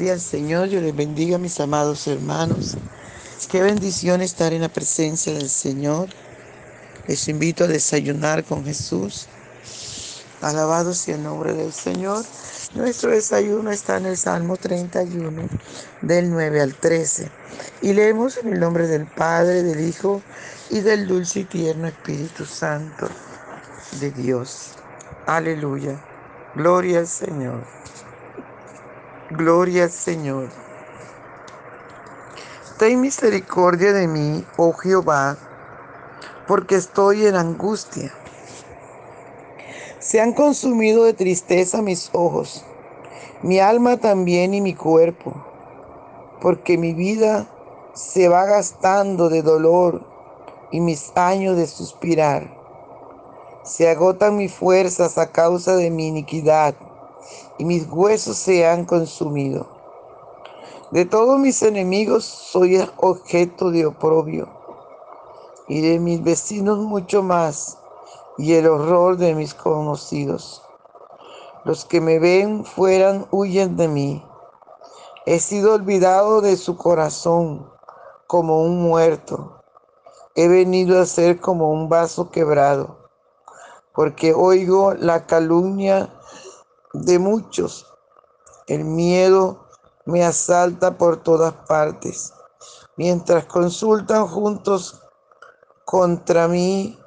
Gloria al Señor, yo les bendiga mis amados hermanos. Qué bendición estar en la presencia del Señor. Les invito a desayunar con Jesús. Alabado sea el nombre del Señor. Nuestro desayuno está en el Salmo 31, del 9 al 13. Y leemos en el nombre del Padre, del Hijo y del dulce y tierno Espíritu Santo de Dios. Aleluya. Gloria al Señor. Gloria al Señor. Ten misericordia de mí, oh Jehová, porque estoy en angustia. Se han consumido de tristeza mis ojos, mi alma también y mi cuerpo, porque mi vida se va gastando de dolor y mis años de suspirar. Se agotan mis fuerzas a causa de mi iniquidad y mis huesos se han consumido. De todos mis enemigos soy objeto de oprobio, y de mis vecinos mucho más, y el horror de mis conocidos. Los que me ven fueran huyen de mí. He sido olvidado de su corazón como un muerto. He venido a ser como un vaso quebrado, porque oigo la calumnia de muchos. El miedo me asalta por todas partes. Mientras consultan juntos contra mí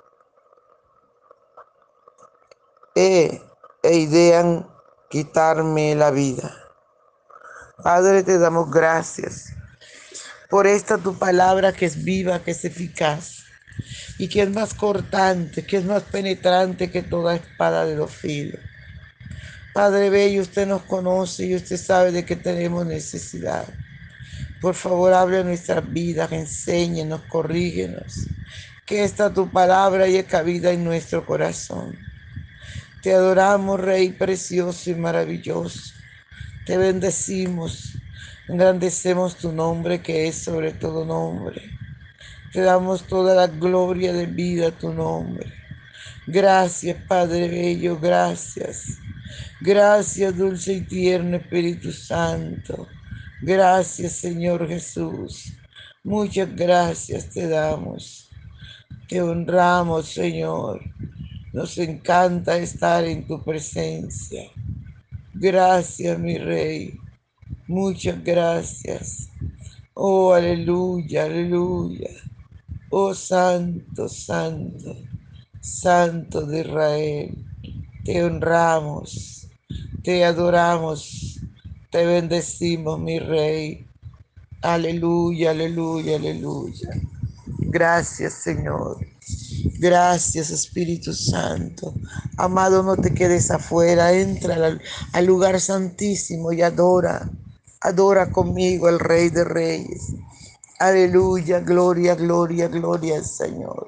e, e idean quitarme la vida. Padre, te damos gracias por esta tu palabra que es viva, que es eficaz y que es más cortante, que es más penetrante que toda espada de los filos Padre Bello, usted nos conoce y usted sabe de qué tenemos necesidad. Por favor, hable nuestras vidas, enséñenos, corrígenos. Que esta tu palabra haya cabida en nuestro corazón. Te adoramos, Rey precioso y maravilloso. Te bendecimos, engrandecemos tu nombre que es sobre todo nombre. Te damos toda la gloria de vida a tu nombre. Gracias, Padre Bello, gracias. Gracias, dulce y tierno Espíritu Santo. Gracias, Señor Jesús. Muchas gracias te damos. Te honramos, Señor. Nos encanta estar en tu presencia. Gracias, mi Rey. Muchas gracias. Oh, aleluya, aleluya. Oh, Santo, Santo, Santo de Israel. Te honramos. Te adoramos, te bendecimos, mi Rey. Aleluya, aleluya, aleluya. Gracias, Señor. Gracias, Espíritu Santo. Amado, no te quedes afuera. Entra al, lugar santísimo y adora. Adora conmigo al Rey de Reyes. Aleluya, gloria, gloria, gloria al Señor.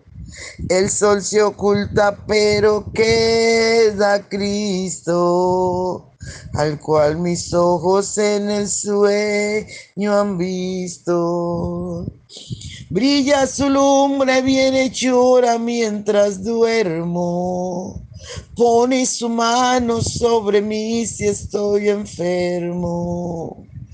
El sol se oculta, pero queda Cristo al cual mis ojos en el sueño han visto. Brilla su lumbre bien hechora mientras duermo. Pone su mano sobre mí si estoy enfermo.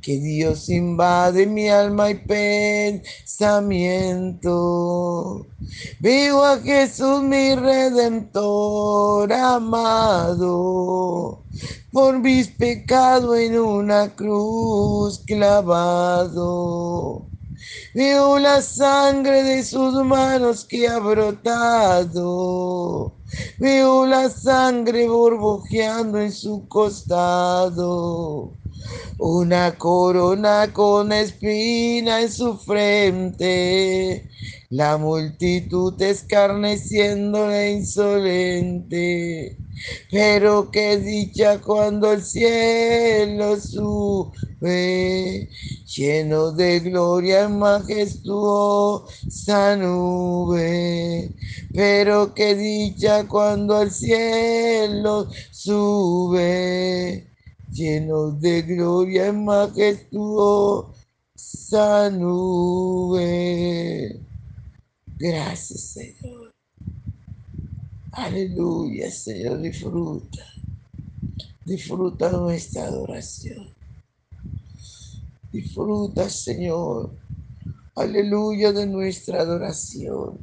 que Dios invade mi alma y pensamiento. Vivo a Jesús mi redentor amado, por mis pecados en una cruz clavado. Veo la sangre de sus manos que ha brotado. Veo la sangre burbujeando en su costado. Una corona con espina en su frente. La multitud escarneciéndole insolente. Pero qué dicha cuando el cielo sube, lleno de gloria en majestuosa nube. Pero qué dicha cuando el cielo sube, lleno de gloria en majestuosa nube. Gracias, Señor. Aleluya, Señor, disfruta. Disfruta nuestra adoración. Disfruta, Señor. Aleluya de nuestra adoración.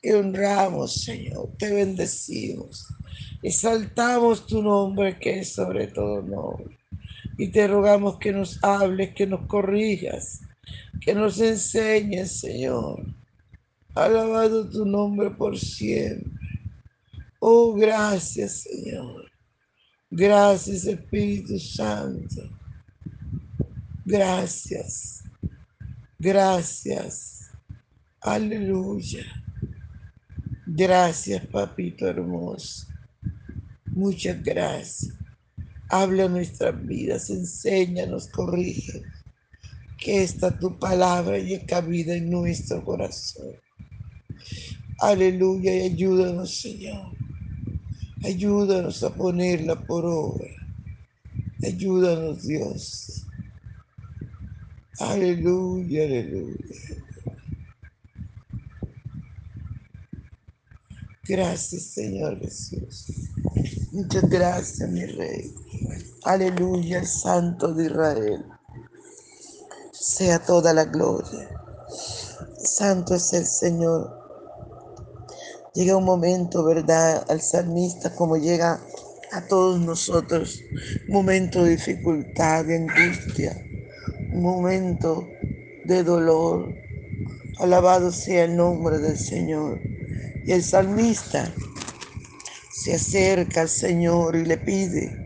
Te honramos, Señor. Te bendecimos. Exaltamos tu nombre que es sobre todo nombre. Y te rogamos que nos hables, que nos corrijas, que nos enseñes, Señor. Alabado tu nombre por siempre. Oh, gracias Señor. Gracias Espíritu Santo. Gracias. Gracias. Aleluya. Gracias, papito hermoso. Muchas gracias. Habla nuestras vidas, enséñanos, corrige. Que esta tu palabra llegue cabida en nuestro corazón. Aleluya y ayúdanos, Señor. Ayúdanos a ponerla por obra. Ayúdanos, Dios. Aleluya, aleluya. Gracias, Señor Jesús. Muchas gracias, mi Rey. Aleluya, el Santo de Israel. Sea toda la gloria. Santo es el Señor Llega un momento, ¿verdad? Al salmista como llega a todos nosotros, momento de dificultad, de angustia, momento de dolor. Alabado sea el nombre del Señor. Y el salmista se acerca al Señor y le pide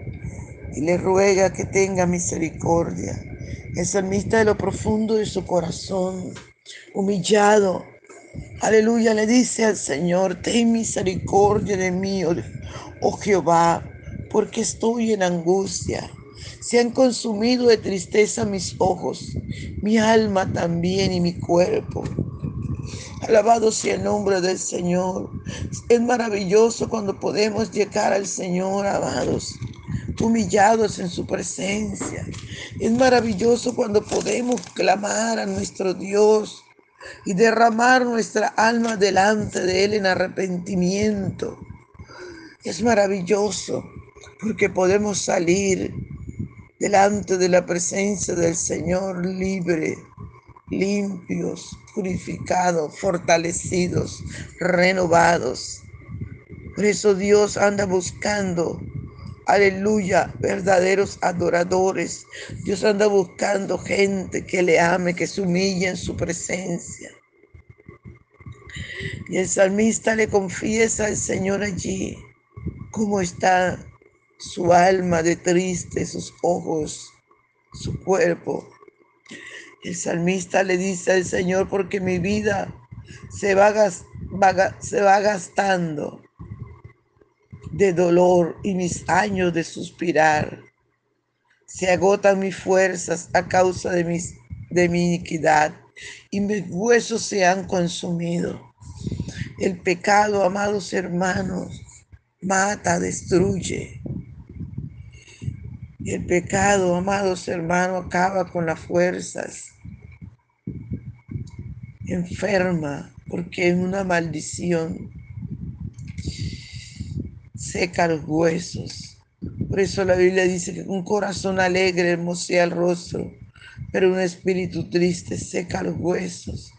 y le ruega que tenga misericordia. El salmista de lo profundo de su corazón, humillado, Aleluya, le dice al Señor, ten misericordia de mí, oh, oh Jehová, porque estoy en angustia. Se han consumido de tristeza mis ojos, mi alma también y mi cuerpo. Alabado sea el nombre del Señor. Es maravilloso cuando podemos llegar al Señor, amados, humillados en su presencia. Es maravilloso cuando podemos clamar a nuestro Dios y derramar nuestra alma delante de Él en arrepentimiento. Es maravilloso porque podemos salir delante de la presencia del Señor libre, limpios, purificados, fortalecidos, renovados. Por eso Dios anda buscando aleluya, verdaderos adoradores. Dios anda buscando gente que le ame, que se humille en su presencia. Y el salmista le confiesa al Señor allí cómo está su alma de triste, sus ojos, su cuerpo. El salmista le dice al Señor, porque mi vida se va, gastando de dolor y mis años de suspirar. Se agotan mis fuerzas a causa de, de mi iniquidad y mis huesos se han consumido. El pecado, amados hermanos, mata, destruye. El pecado, amados hermanos, acaba con las fuerzas. Enferma, porque es una maldición. Seca los huesos. Por eso la Biblia dice que un corazón alegre hermosea el rostro, pero un espíritu triste seca los huesos.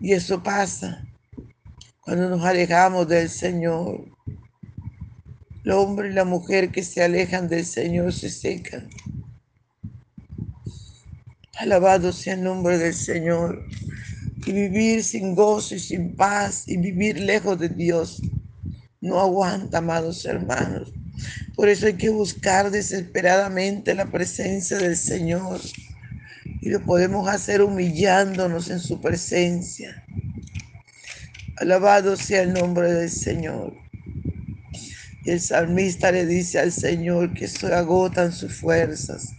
Y eso pasa cuando nos alejamos del Señor. El hombre y la mujer que se alejan del Señor se secan. Alabado sea el nombre del Señor. Y vivir sin gozo y sin paz y vivir lejos de Dios no aguanta, amados hermanos. Por eso hay que buscar desesperadamente la presencia del Señor. Y lo podemos hacer humillándonos en su presencia. Alabado sea el nombre del Señor. Y el salmista le dice al Señor que se agotan sus fuerzas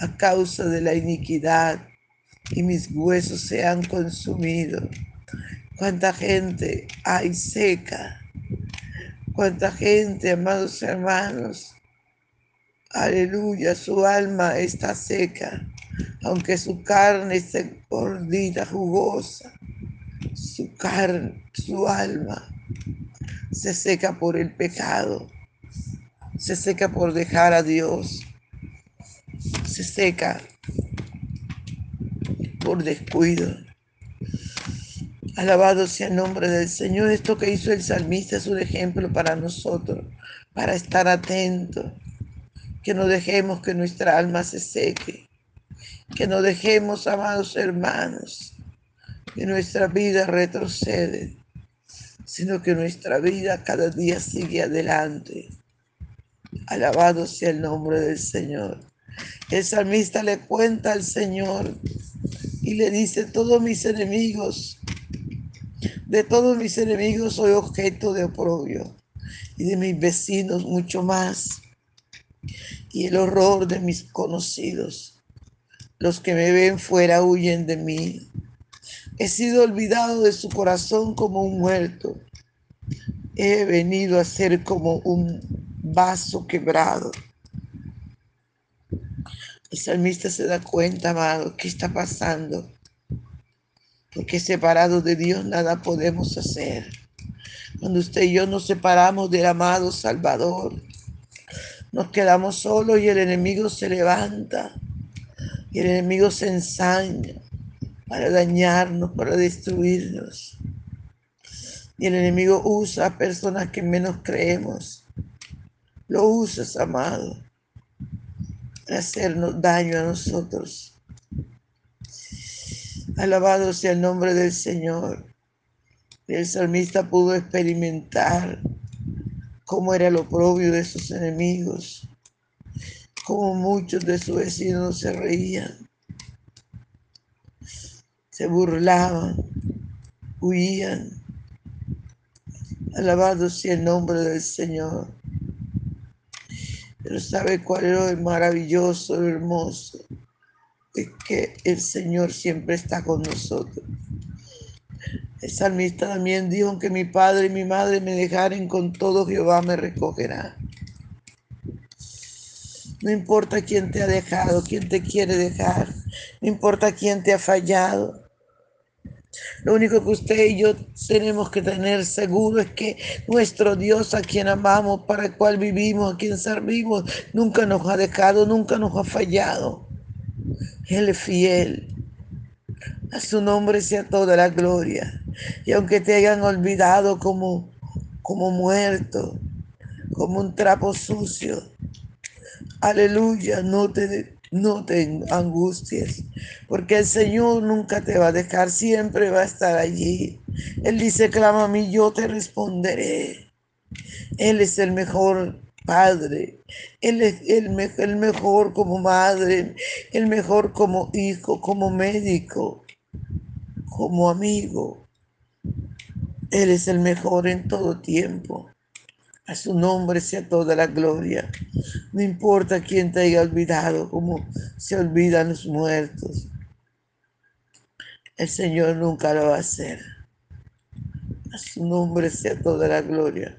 a causa de la iniquidad y mis huesos se han consumido. Cuánta gente hay seca. Cuánta gente, amados hermanos. Aleluya, su alma está seca, aunque su carne esté gordita, jugosa. Su carne, su alma se seca por el pecado, se seca por dejar a Dios, se seca por descuido. Alabado sea el nombre del Señor. Esto que hizo el salmista es un ejemplo para nosotros, para estar atentos, que no dejemos que nuestra alma se seque, que no dejemos, amados hermanos, que nuestra vida retrocede, sino que nuestra vida cada día sigue adelante. Alabado sea el nombre del Señor. El salmista le cuenta al Señor y le dice, todos mis enemigos, de todos mis enemigos soy objeto de oprobio y de mis vecinos mucho más. Y el horror de mis conocidos, los que me ven fuera huyen de mí. He sido olvidado de su corazón como un muerto. He venido a ser como un vaso quebrado. El salmista se da cuenta, amado, qué está pasando. Porque separados de Dios nada podemos hacer. Cuando usted y yo nos separamos del amado Salvador, nos quedamos solos y el enemigo se levanta. Y el enemigo se ensaña para dañarnos, para destruirnos. Y el enemigo usa a personas que menos creemos. Lo usas, amado, para hacernos daño a nosotros. Alabado sea el nombre del Señor. El salmista pudo experimentar cómo era lo propio de sus enemigos, cómo muchos de sus vecinos se reían se burlaban, huían. Alabado sea el nombre del Señor. Pero sabe cuál era lo maravilloso, lo hermoso. Es que el Señor siempre está con nosotros. El salmista también dijo que mi padre y mi madre me dejaren con todo, Jehová me recogerá. No importa quién te ha dejado, quién te quiere dejar. No importa quién te ha fallado. Lo único que usted y yo tenemos que tener seguro es que nuestro Dios a quien amamos, para el cual vivimos, a quien servimos, nunca nos ha dejado, nunca nos ha fallado. Él es fiel. A su nombre sea toda la gloria. Y aunque te hayan olvidado como, como muerto, como un trapo sucio, aleluya, no te no te angusties, porque el Señor nunca te va a dejar, siempre va a estar allí. Él dice, clama a mí, yo te responderé. Él es el mejor padre, Él es el, el mejor como madre, el mejor como hijo, como médico, como amigo. Él es el mejor en todo tiempo. A su nombre sea toda la gloria. No importa quién te haya olvidado, como se olvidan los muertos. El Señor nunca lo va a hacer. A su nombre sea toda la gloria.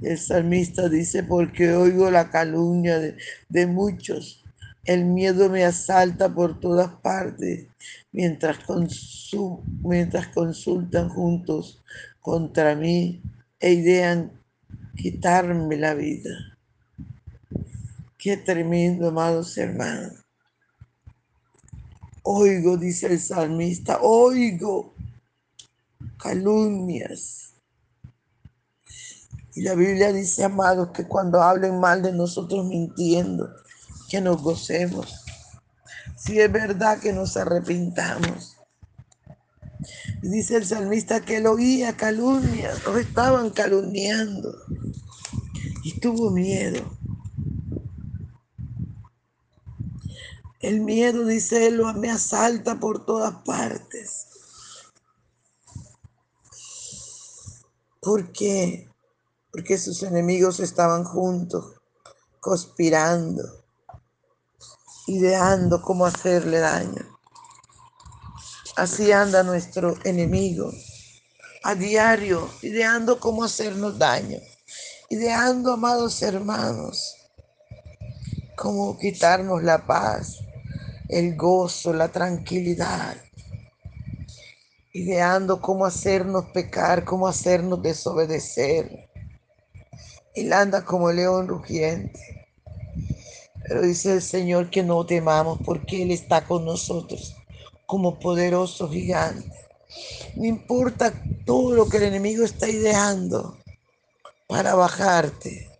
El salmista dice, porque oigo la calumnia de, muchos. El miedo me asalta por todas partes mientras, mientras consultan juntos contra mí e idean quitarme la vida. Qué tremendo, amados hermanos. Oigo, dice el salmista, oigo calumnias. Y la Biblia dice, amados, que cuando hablen mal de nosotros mintiendo, que nos gocemos. Si es verdad que nos arrepintamos. Dice el salmista que él oía calumnias, nos estaban calumniando. Y tuvo miedo. El miedo, dice él, me asalta por todas partes. ¿Por qué? Porque sus enemigos estaban juntos, conspirando, ideando cómo hacerle daño. Así anda nuestro enemigo a diario, ideando cómo hacernos daño, ideando, amados hermanos, cómo quitarnos la paz, el gozo, la tranquilidad, ideando cómo hacernos pecar, cómo hacernos desobedecer. Él anda como león rugiente. Pero dice el Señor que no temamos porque Él está con nosotros como poderoso gigante. No importa todo lo que el enemigo está ideando para bajarte.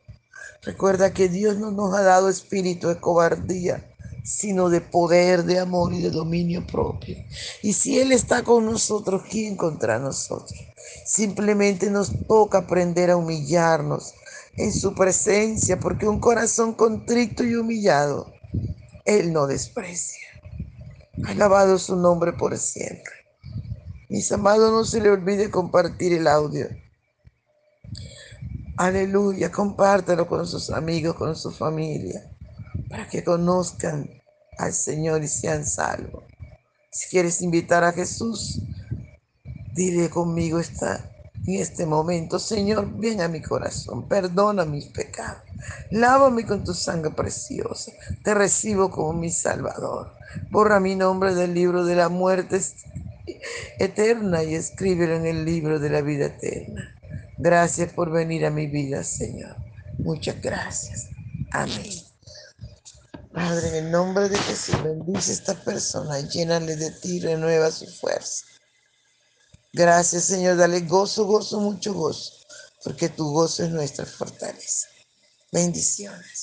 Recuerda que Dios no nos ha dado espíritu de cobardía, sino de poder, de amor y de dominio propio. Y si Él está con nosotros, ¿quién contra nosotros? Simplemente nos toca aprender a humillarnos en su presencia, porque un corazón contrito y humillado, Él no desprecia. Alabado su nombre por siempre. Mis amados, no se le olvide compartir el audio. Aleluya, compártelo con sus amigos, con su familia, para que conozcan al Señor y sean salvos. Si quieres invitar a Jesús, dile conmigo esta en este momento, Señor, ven a mi corazón, perdona mis pecados, lávame con tu sangre preciosa, te recibo como mi Salvador. Borra mi nombre del libro de la muerte eterna y escríbelo en el libro de la vida eterna. Gracias por venir a mi vida, Señor. Muchas gracias. Amén. Padre, en el nombre de Jesús, bendice a esta persona, llénale de ti, renueva su fuerza. Gracias, Señor. Dale gozo, gozo, mucho gozo, porque tu gozo es nuestra fortaleza. Bendiciones.